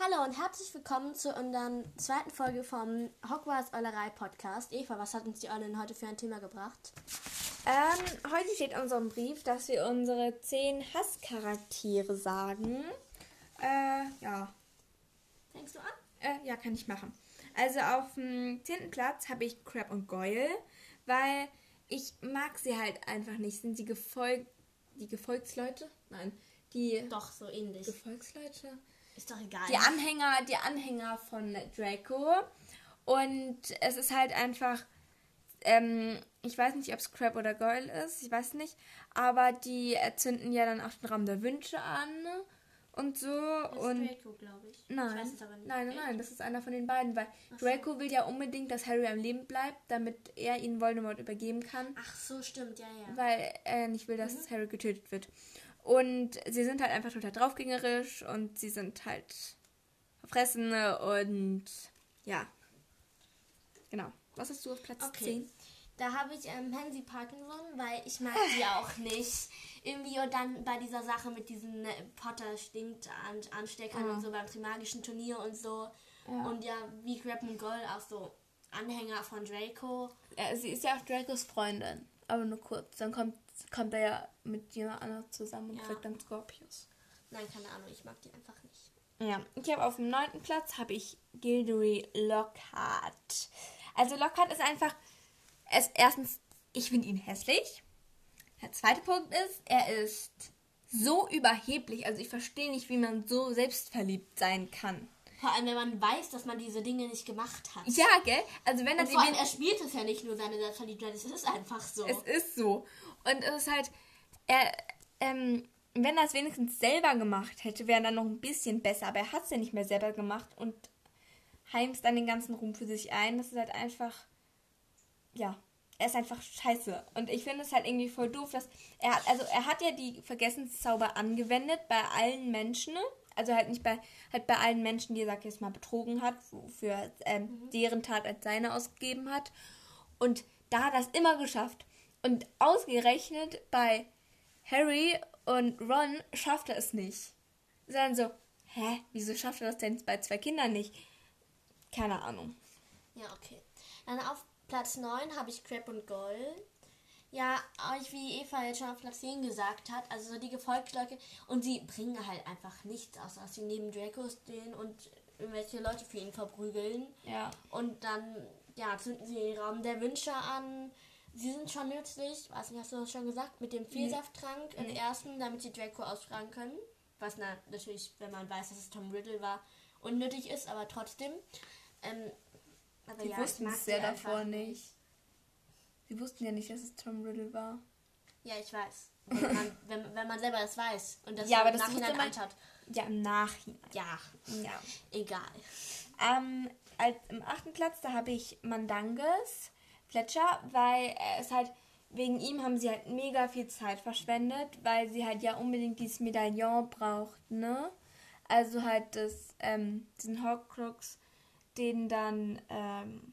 Hallo und herzlich willkommen zu unserer zweiten Folge vom Hogwarts Eulerei Podcast. Eva, was hat uns die Eulen heute für ein Thema gebracht? Ähm, heute steht in unserem Brief, dass wir unsere zehn Hasscharaktere sagen. Äh, ja. Fängst du an? Äh, ja, kann ich machen. Also auf dem zehnten Platz habe ich Crab und Goyle, weil ich mag sie halt einfach nicht. Sind die Gefolg... die Gefolgsleute? Nein, die... Doch, so ähnlich. Gefolgsleute? Ist doch egal. Die Anhänger, die Anhänger von Draco. Und es ist halt einfach, ähm, ich weiß nicht, ob es Crab oder Goyle ist, ich weiß nicht, aber die zünden ja dann auch den Raum der Wünsche an und so. Das ist und Draco, glaube ich. Nein, Ich weiß es aber nicht. nein, nein, nein, das ist einer von den beiden, weil Ach so. Draco will ja unbedingt, dass Harry am Leben bleibt, damit er ihn Voldemort übergeben kann, Ach so, stimmt, ja, ja. weil er nicht will, Mhm. dass Harry getötet wird. Und sie sind halt einfach total draufgängerisch und sie sind halt Verfressene und ja. Genau. Was hast du auf Platz Okay. 10? Da habe ich ähm, Pansy Parkinson, weil ich mag die auch nicht. Irgendwie und dann bei dieser Sache mit diesen äh, Potter stinkt an, Ansteckern Ja. und so beim Trimagischen Turnier und so. Ja. Und ja, wie Crab und Gold auch so Anhänger von Draco. Ja, sie ist ja auch Dracos Freundin, aber nur kurz. Dann kommt, kommt er ja mit jemand anderem zusammen und Ja. kriegt dann Scorpius. Nein, keine Ahnung, ich mag die einfach nicht. Ja, ich habe auf dem neunten Platz habe ich Gilderoy Lockhart. Also Lockhart ist einfach, er erstens, ich finde ihn hässlich. Der zweite Punkt ist, er ist so überheblich. Also ich verstehe nicht, wie man so selbstverliebt sein kann. Vor allem, wenn man weiß, dass man diese Dinge nicht gemacht hat. Ja, gell? Also wenn er vor allem, er spielt es ja nicht nur seine Selbstverliebtheit, es ist einfach so. Es ist so. Und es ist halt, er, ähm, wenn er es wenigstens selber gemacht hätte, wäre er dann noch ein bisschen besser. Aber er hat es ja nicht mehr selber gemacht und heimst dann den ganzen Ruhm für sich ein. Das ist halt einfach, ja, er ist einfach scheiße. Und ich finde es halt irgendwie voll doof, dass er hat, also er hat ja die Vergessenszauber angewendet bei allen Menschen. Also halt nicht bei, halt bei allen Menschen, die er, sag ich jetzt mal, betrogen hat, wofür ähm, deren Tat als seine ausgegeben hat. Und da hat er es immer geschafft. Und ausgerechnet bei Harry und Ron schafft er es nicht. Sondern so, hä, wieso schafft er das denn bei zwei Kindern nicht? Keine Ahnung. Ja, okay. Dann auf Platz 9 habe ich Crab und Gold. Ja, euch wie Eva jetzt schon auf Platz 10 gesagt hat, also so die Gefolgsleute. Und sie bringen halt einfach nichts, außer dass sie neben Draco stehen und irgendwelche Leute für ihn verprügeln. Ja. Und dann, ja, zünden sie den Raum der Wünsche an. Sie sind schon nützlich, weiß nicht, hast du das schon gesagt, mit dem Vielsafttrank im ersten, damit sie Draco ausfragen können. Was na, natürlich, wenn man weiß, dass es Tom Riddle war, unnötig ist, aber trotzdem. Ähm, aber Die ja, wussten es einfach davor nicht. Sie wussten ja nicht, dass es Tom Riddle war. Ja, ich weiß. Wenn man, wenn, wenn man selber das weiß und das Ja, aber im das Nachhinein man- anschaut. Ja, im Nachhinein. Ja, Ja. egal. Ähm, als, Im achten Platz, da habe ich Mandanges Fletcher, weil er ist halt, wegen ihm haben sie halt mega viel Zeit verschwendet, weil sie halt ja unbedingt dieses Medaillon brauchten, ne? Also halt das, ähm, diesen Horcrux, den dann, ähm,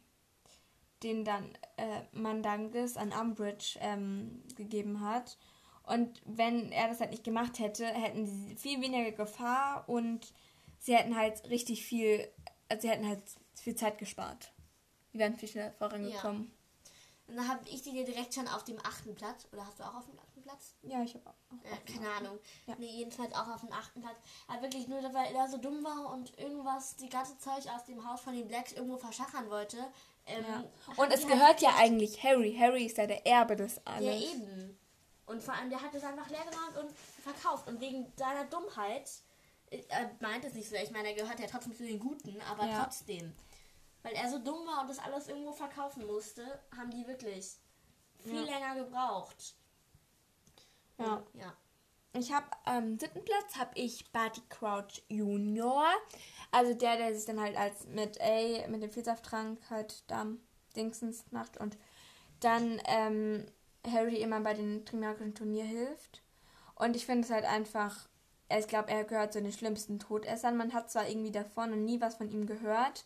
den dann äh, Mandanges an Umbridge ähm, gegeben hat. Und wenn er das halt nicht gemacht hätte, hätten sie viel weniger Gefahr und sie hätten halt richtig viel, also sie hätten halt viel Zeit gespart. Die wären viel schneller vorangekommen. Und dann habe ich die dir direkt schon auf dem achten Platz. Oder hast du auch auf dem achten Platz? Ja, ich habe auch. Äh, keine Ahnung. Ja. Nee, jedenfalls auch auf dem achten Platz. Aber wirklich nur, weil er so dumm war und irgendwas, die ganze Zeug aus dem Haus von den Blacks irgendwo verschachern wollte. Ähm, Ja. Und es die gehört halt ja eigentlich Harry. Harry ist ja der Erbe des Ja, alles. eben. Und vor allem, der hat es einfach leer gemacht und verkauft. Und wegen seiner Dummheit, äh, er meint es nicht so, ich meine, er gehört ja trotzdem zu den Guten, aber Ja. trotzdem. Weil er so dumm war und das alles irgendwo verkaufen musste, haben die wirklich viel Ja. länger gebraucht. Ja. Und, ja. Ich habe am siebten Platz habe ich Barty Crouch Junior. Also der, der sich dann halt als mit A, mit dem Vielsafttrank halt da Dingsens macht und dann ähm, Harry immer bei den Trimagischen Turnier hilft. Und ich finde es halt einfach, ich glaube, er gehört zu den schlimmsten Todessern. Man hat zwar irgendwie davor noch nie was von ihm gehört,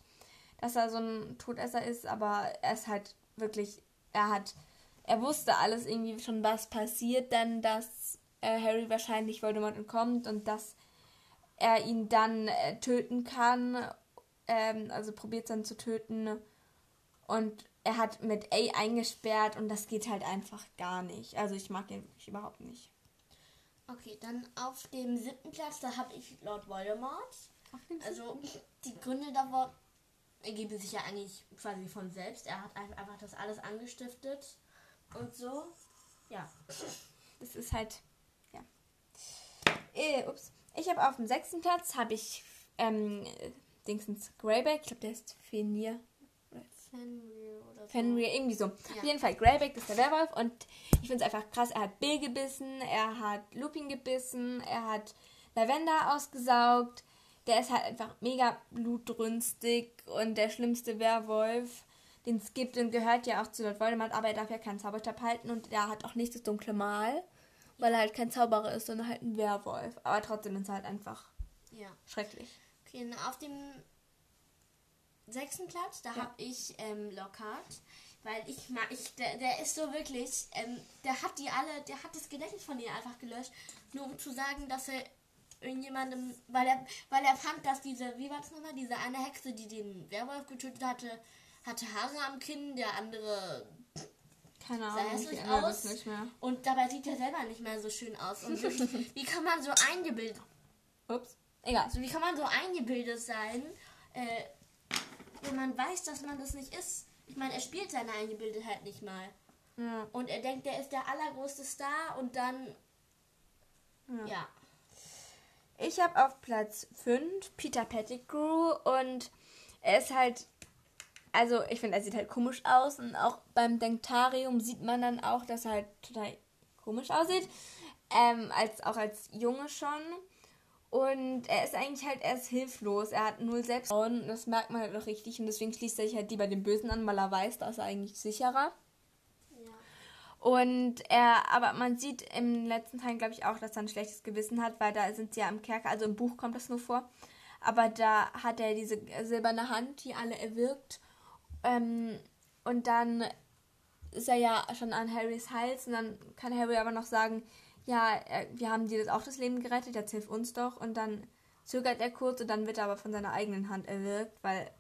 dass er so ein Todesser ist, aber er ist halt wirklich, er hat, er wusste alles irgendwie schon, was passiert, dann, dass äh, Harry wahrscheinlich Voldemort entkommt und dass er ihn dann äh, töten kann. Ähm, also probiert dann zu töten. Und er hat mit A eingesperrt und das geht halt einfach gar nicht. Also ich mag ihn wirklich überhaupt nicht. Okay, dann auf dem siebten Platz, da habe ich Lord Voldemort. Also die Gründe davor ergeben sich ja eigentlich quasi von selbst. Er hat einfach das alles angestiftet und so. Ja. Das ist halt. Äh, ups. Ich habe auf dem sechsten Platz habe ich ähm, Dingsens Greyback. Ich glaube, der ist Fenrir. Fenrir oder so. Fenrir, irgendwie so. Ja. Auf jeden Fall, Greyback ist der Werwolf und ich finde es einfach krass. Er hat Bill gebissen, er hat Lupin gebissen, er hat Lavender ausgesaugt. Der ist halt einfach mega blutrünstig und der schlimmste Werwolf, den es gibt und gehört ja auch zu Lord Voldemort, aber er darf ja keinen Zauberstab halten und er hat auch nicht das dunkle Mal, weil er halt kein Zauberer ist, sondern halt ein Werwolf. Aber trotzdem ist er halt einfach ja. schrecklich. Okay, auf dem sechsten Platz, da ja. habe ich ähm, Lockhart. Weil ich mag, ich, der, der ist so wirklich, ähm, der hat die alle, der hat das Gedächtnis von ihnen einfach gelöscht, nur um zu sagen, dass er irgendjemandem, weil er, weil er fand, dass diese, wie war das nochmal, diese eine Hexe, die den Werwolf getötet hatte, hatte Haare am Kinn, der andere keine Ahnung, ich aus. nicht mehr. Und dabei sieht er selber nicht mehr so schön aus. Und wie kann man so eingebildet, ups, egal, so wie kann man so eingebildet sein, äh, wenn man weiß, dass man das nicht ist? Ich meine, er spielt seine Eingebildetheit nicht mal. Ja. Und er denkt, er ist der allergrößte Star und dann. Ja. ja. Ich habe auf Platz 5 Peter Pettigrew und er ist halt. Also, ich finde, er sieht halt komisch aus und auch beim Denktarium sieht man dann auch, dass er halt total komisch aussieht. Ähm, als, auch als Junge schon. Und er ist eigentlich halt erst hilflos. Er hat null Selbstvertrauen. Das merkt man halt auch richtig. Und deswegen schließt er sich halt die bei den Bösen an, weil er weiß, da ist er eigentlich sicherer. Ja. Und er, aber man sieht im letzten Teil, glaube ich, auch, dass er ein schlechtes Gewissen hat, weil da sind sie ja im Kerker, also im Buch kommt das nur vor. Aber da hat er diese silberne Hand, die alle erwirkt. Ähm, und dann ist er ja schon an Harrys Hals und dann kann Harry aber noch sagen, ja, wir haben dir das auch das Leben gerettet, jetzt hilf uns doch. Und dann zögert er kurz und dann wird er aber von seiner eigenen Hand erwirkt, weil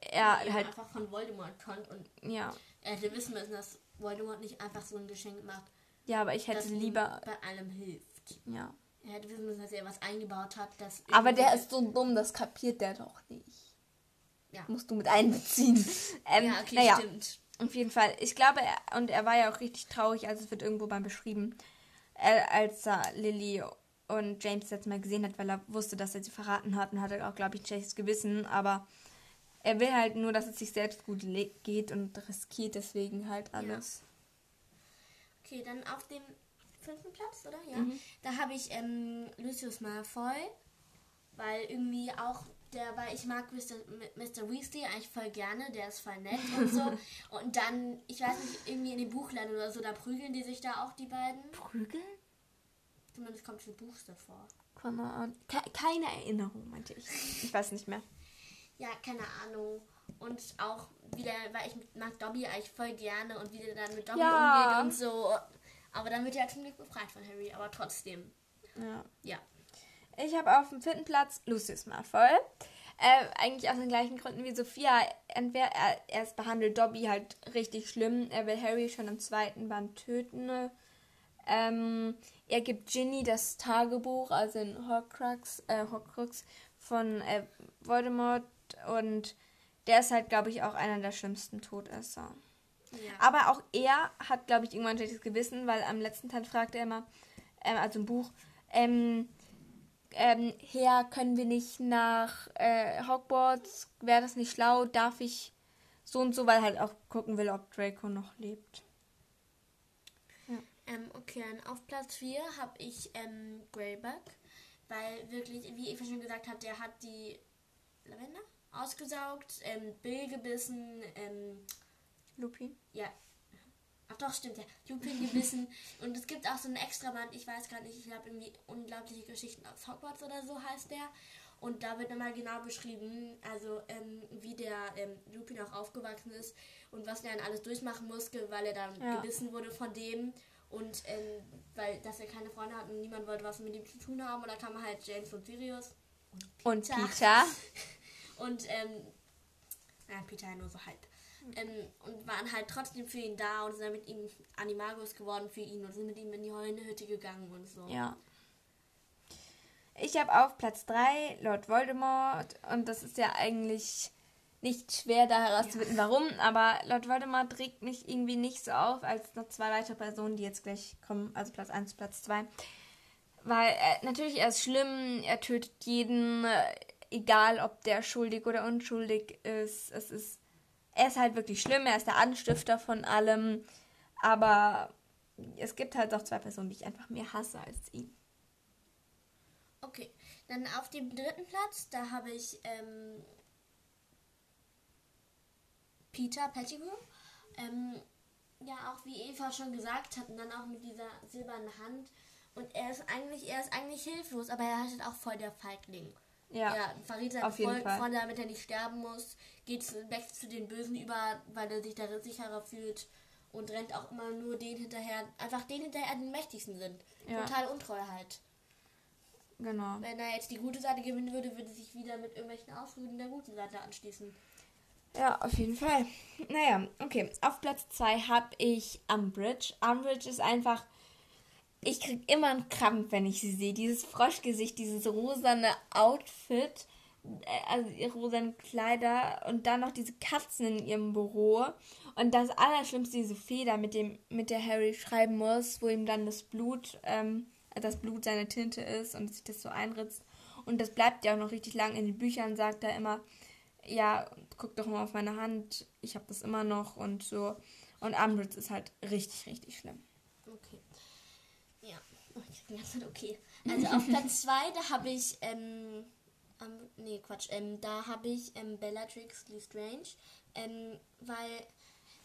er ja, halt einfach von Voldemort kommt und ja. er hätte wissen müssen, dass Voldemort nicht einfach so ein Geschenk macht. Ja, aber ich hätte lieber bei allem hilft. Ja. Er hätte wissen müssen, dass er was eingebaut hat, das Aber der ist so dumm, das kapiert der doch nicht. Ja. Musst du mit einbeziehen. ähm, ja, okay, naja, stimmt. Auf jeden Fall. Ich glaube, er, und er war ja auch richtig traurig, also es wird irgendwo beim beschrieben, äh, als er Lily und James jetzt mal gesehen hat, weil er wusste, dass er sie verraten hat und hatte auch, glaube ich, ein schlechtes Gewissen, aber er will halt nur, dass es sich selbst gut geht und riskiert deswegen halt alles. Ja. Okay, dann auf dem fünften Platz, oder? Ja. Mhm. Da habe ich ähm, Lucius Malfoy, weil irgendwie auch der, weil ich mag Mr. Mr. Weasley eigentlich voll gerne, der ist voll nett und so. und dann, ich weiß nicht, irgendwie in den Buchländern oder so, da prügeln die sich da auch, die beiden. Prügeln? Zumindest kommt für Buchs davor. Keine Erinnerung, meinte ich. Ich weiß nicht mehr. Ja, keine Ahnung. Und auch wieder, weil ich mag Dobby eigentlich voll gerne und wie der dann mit Dobby ja. umgeht und so. Aber dann wird er zum Glück befreit von Harry, aber trotzdem. Ja. Ja. Ich habe auf dem vierten Platz Lucius Malfoy. Äh, eigentlich aus den gleichen Gründen wie Sophia. Entweder er, er behandelt Dobby halt richtig schlimm. Er will Harry schon im zweiten Band töten. Ähm, er gibt Ginny das Tagebuch, also in Horcrux, äh, Horcrux von äh, Voldemort. Und der ist halt, glaube ich, auch einer der schlimmsten Todesser. Ja. Aber auch er hat, glaube ich, irgendwann ein schlechtes Gewissen, weil am letzten Teil fragt er immer, ähm, also im Buch, ähm, ähm, Herr, können wir nicht nach äh, Hogwarts? Wäre das nicht schlau? Darf ich so und so, weil halt auch gucken will, ob Draco noch lebt. Ja. Ähm, okay, auf Platz 4 habe ich ähm, Greyback, weil wirklich, wie Eva schon gesagt hat, der hat die Lavender ausgesaugt, ähm, Bill gebissen, ähm, Lupin? Ja, Ach doch, stimmt ja. Lupin gebissen. und es gibt auch so ein extra Band, ich weiß gar nicht, ich glaube irgendwie unglaubliche Geschichten aus Hogwarts oder so heißt der. Und da wird nochmal genau beschrieben, also ähm, wie der ähm, Lupin auch aufgewachsen ist und was er dann alles durchmachen musste, weil er dann ja. gebissen wurde von dem. Und ähm, weil, dass er keine Freunde hat und niemand wollte was mit ihm zu tun haben. Und da kamen halt James und Sirius. Und Peter. Und, Peter. und ähm, ja, Peter nur so halb. Ähm, und waren halt trotzdem für ihn da und sind dann mit ihm Animagos geworden für ihn und sind mit ihm in die Heulenhütte gegangen und so. Ja. Ich habe auf Platz 3 Lord Voldemort und das ist ja eigentlich nicht schwer da herauszufinden, ja. warum, aber Lord Voldemort trägt mich irgendwie nicht so auf als noch zwei weitere Personen, die jetzt gleich kommen, also Platz 1, Platz 2. Weil äh, natürlich er ist schlimm, er tötet jeden, äh, egal ob der schuldig oder unschuldig ist. Es ist er ist halt wirklich schlimm, er ist der Anstifter von allem, aber es gibt halt auch zwei Personen, die ich einfach mehr hasse als ihn. Okay, dann auf dem dritten Platz, da habe ich ähm, Peter Pettigrew. Ähm, ja, auch wie Eva schon gesagt hat, und dann auch mit dieser silbernen Hand. Und er ist eigentlich, er ist eigentlich hilflos, aber er ist halt auch voll der Feigling. Ja, ja verrät seine Freund, Freunde, damit er nicht sterben muss, geht weg zu den Bösen über, weil er sich darin sicherer fühlt und rennt auch immer nur den hinterher, einfach den hinterher, die mächtigsten sind. Ja. Total untreu halt. Genau. Wenn er jetzt die gute Seite gewinnen würde, würde sich wieder mit irgendwelchen Ausreden der guten Seite anschließen. Ja, auf jeden Fall. Naja, okay. Auf Platz 2 habe ich Umbridge. Umbridge ist einfach. Ich krieg immer einen Krampf, wenn ich sie sehe. Dieses Froschgesicht, dieses rosane Outfit, äh, also ihre rosanen Kleider und dann noch diese Katzen in ihrem Büro. Und das Allerschlimmste, diese Feder, mit, dem, mit der Harry schreiben muss, wo ihm dann das Blut, ähm, das Blut seine Tinte ist und sich das so einritzt. Und das bleibt ja auch noch richtig lang in den Büchern, sagt er immer ja, guck doch mal auf meine Hand, ich habe das immer noch und so. Und Umbridge ist halt richtig, richtig schlimm. Okay. Ja, oh, ich bin ganz okay. Also auf Platz 2, da habe ich, ähm, um, nee, Quatsch, ähm, da habe ich ähm, Bellatrix Lestrange, ähm, weil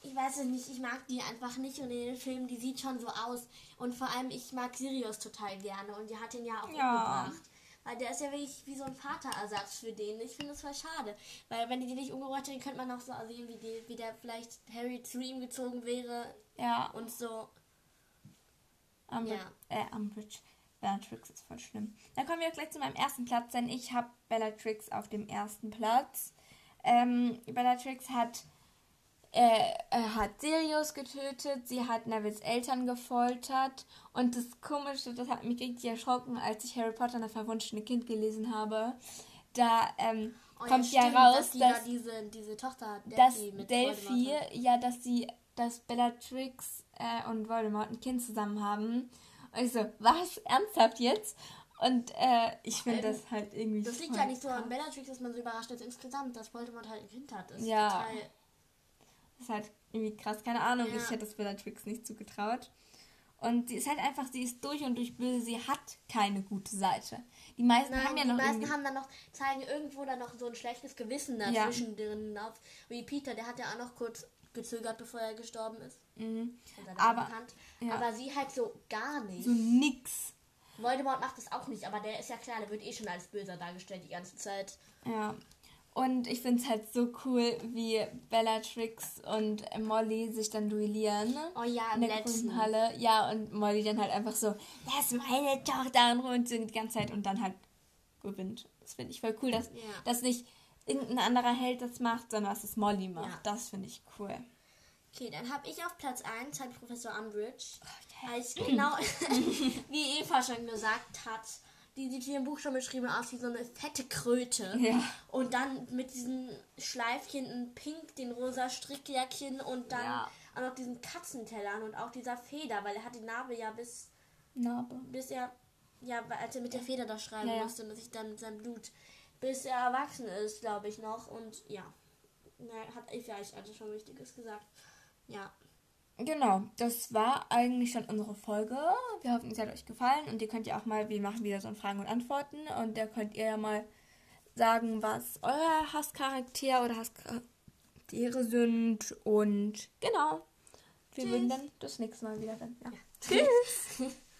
ich weiß es nicht, ich mag die einfach nicht und in den Filmen, die sieht schon so aus. Und vor allem, ich mag Sirius total gerne und die hat ihn ja auch ja. umgebracht. Weil der ist ja wirklich wie so ein Vaterersatz für den. Ich finde das voll schade. Weil wenn die die nicht umgebracht hätten, könnte man auch so sehen, wie, die, wie der vielleicht Harry zu ihm gezogen wäre. Ja. Und so. Umbridge, ja. Äh, Umbridge. Bellatrix ist voll schlimm. Dann kommen wir gleich zu meinem ersten Platz, denn ich habe Bellatrix auf dem ersten Platz. Ähm, Bellatrix hat er, er, hat Sirius getötet, sie hat Nevils Eltern gefoltert und das Komische, das hat mich richtig erschrocken, als ich Harry Potter und das verwunschene Kind gelesen habe. Da ähm, oh, kommt ja, stimmt, raus, dass, dass da diese, diese Tochter Delphi dass Delphi, ja, dass sie, dass Bellatrix äh, und Voldemort ein Kind zusammen haben. Und ich so, was? Ernsthaft jetzt? Und äh, ich finde ähm, das halt irgendwie. Das liegt ja nicht so an Bellatrix, dass man so überrascht ist insgesamt, dass Voldemort halt ein Kind hat. Das ja. total das ist halt irgendwie krass, keine Ahnung. Ja. Ich hätte das Bellatrix nicht zugetraut. Und sie ist halt einfach, sie ist durch und durch böse, sie hat keine gute Seite. Die meisten Nein, haben ja noch. Die meisten haben dann noch, zeigen irgendwo dann noch so ein schlechtes Gewissen dazwischen ja. drin auf. Wie Peter, der hat ja auch noch kurz gezögert, bevor er gestorben ist. Mhm. Aber, ja. aber sie halt so gar nicht. So nix. Voldemort macht das auch nicht, aber der ist ja klar, der wird eh schon als böser dargestellt die ganze Zeit. Ja, und ich finde es halt so cool, wie Bellatrix und Molly sich dann duellieren. Oh ja, in der letzten. Halle. Ja, und Molly dann halt einfach so, das ist meine Tochter und singt die ganze Zeit und dann halt gewinnt. Das finde ich voll cool, dass, ja. dass nicht irgendein anderer Held das macht, sondern dass es Molly macht. Ja. Das finde ich cool. Okay, dann habe ich auf Platz 1 halt Professor Umbridge. Oh, yeah. Als genau, wie Eva schon gesagt hat, die sieht hier im Buch schon beschrieben aus wie so eine fette Kröte. Ja. Und dann mit diesen Schleifchen in Pink, den rosa Strickjäckchen und dann ja. auch noch diesen Katzentellern und auch dieser Feder, weil er hat die Narbe ja bis. Narbe. Bis er. Ja, als er mit der Feder da schreiben ja, musste und sich dann sein Blut. Bis er erwachsen ist, glaube ich noch. Und ja. Na, hat Eva also schon Wichtiges gesagt. Ja. Genau, das war eigentlich schon unsere Folge. Wir hoffen, es hat euch gefallen und ihr könnt ja auch mal, wir machen wieder so ein Fragen und Antworten und da könnt ihr ja mal sagen, was euer Hasscharakter oder Hasscharaktere sind und genau. Wir Tschüss. würden dann das nächste Mal wieder dann. Ja. ja. Tschüss.